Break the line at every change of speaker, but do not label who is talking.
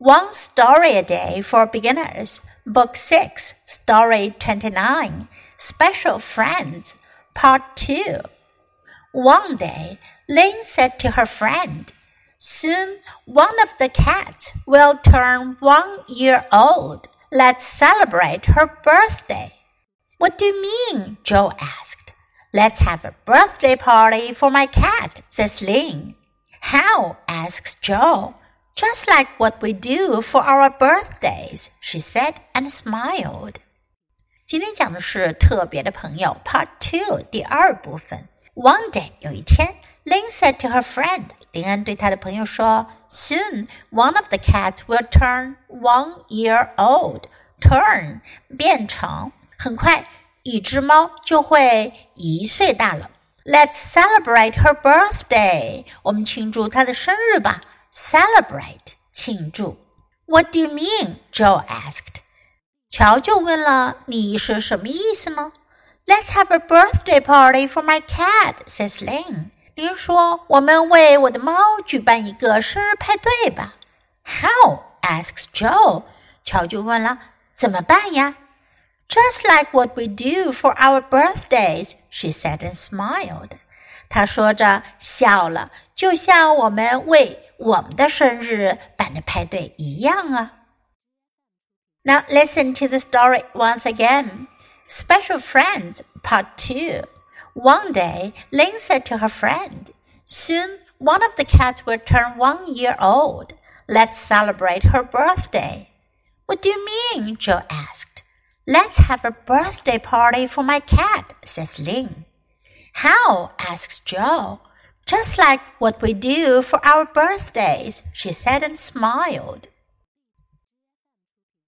One Story a Day for Beginners, Book 6, Story 29, Special Friends, Part 2. One day, Lynn said to her friend, Soon one of the cats will turn one year old. Let's celebrate her birthday. What do you mean? Joe asked. Let's have a birthday party for my cat, says Lynn. How? asks Joe. Just like what we do for our birthdays, she said and smiled. 今天讲的是特别的朋友 Part Two 第二部分。One day 有一天，Lynn said to her friend，林恩对他的朋友说，Soon one of the cats will turn one year old。Turn 变成，很快一只猫就会一岁大了。Let's celebrate her birthday，我们庆祝她的生日吧。celebrate 庆祝。What do you mean? Joe asked. 乔就问了：“你是什么意思呢？”Let's have a birthday party for my cat, says Lynn. 林说：“我们为我的猫举办一个生日派对吧。”How? asks Joe. 乔就问了：“怎么办呀？” Just like what we do for our birthdays, she said and smiled. 她说着笑了，就像我们为我们的生日办的派对一样啊。Now listen to the story once again. Special Friends Part 2. One day, Lynn said to her friend, Soon one of the cats will turn one year old. Let's celebrate her birthday. What do you mean? Joe asked. Let's have a birthday party for my cat, says Lynn. How? asks Joe. Just like what we do for our birthdays, she said and smiled.